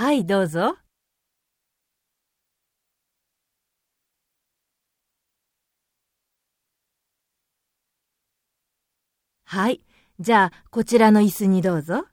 はい、どうぞ。はい。じゃあ、こちらの椅子にどうぞ。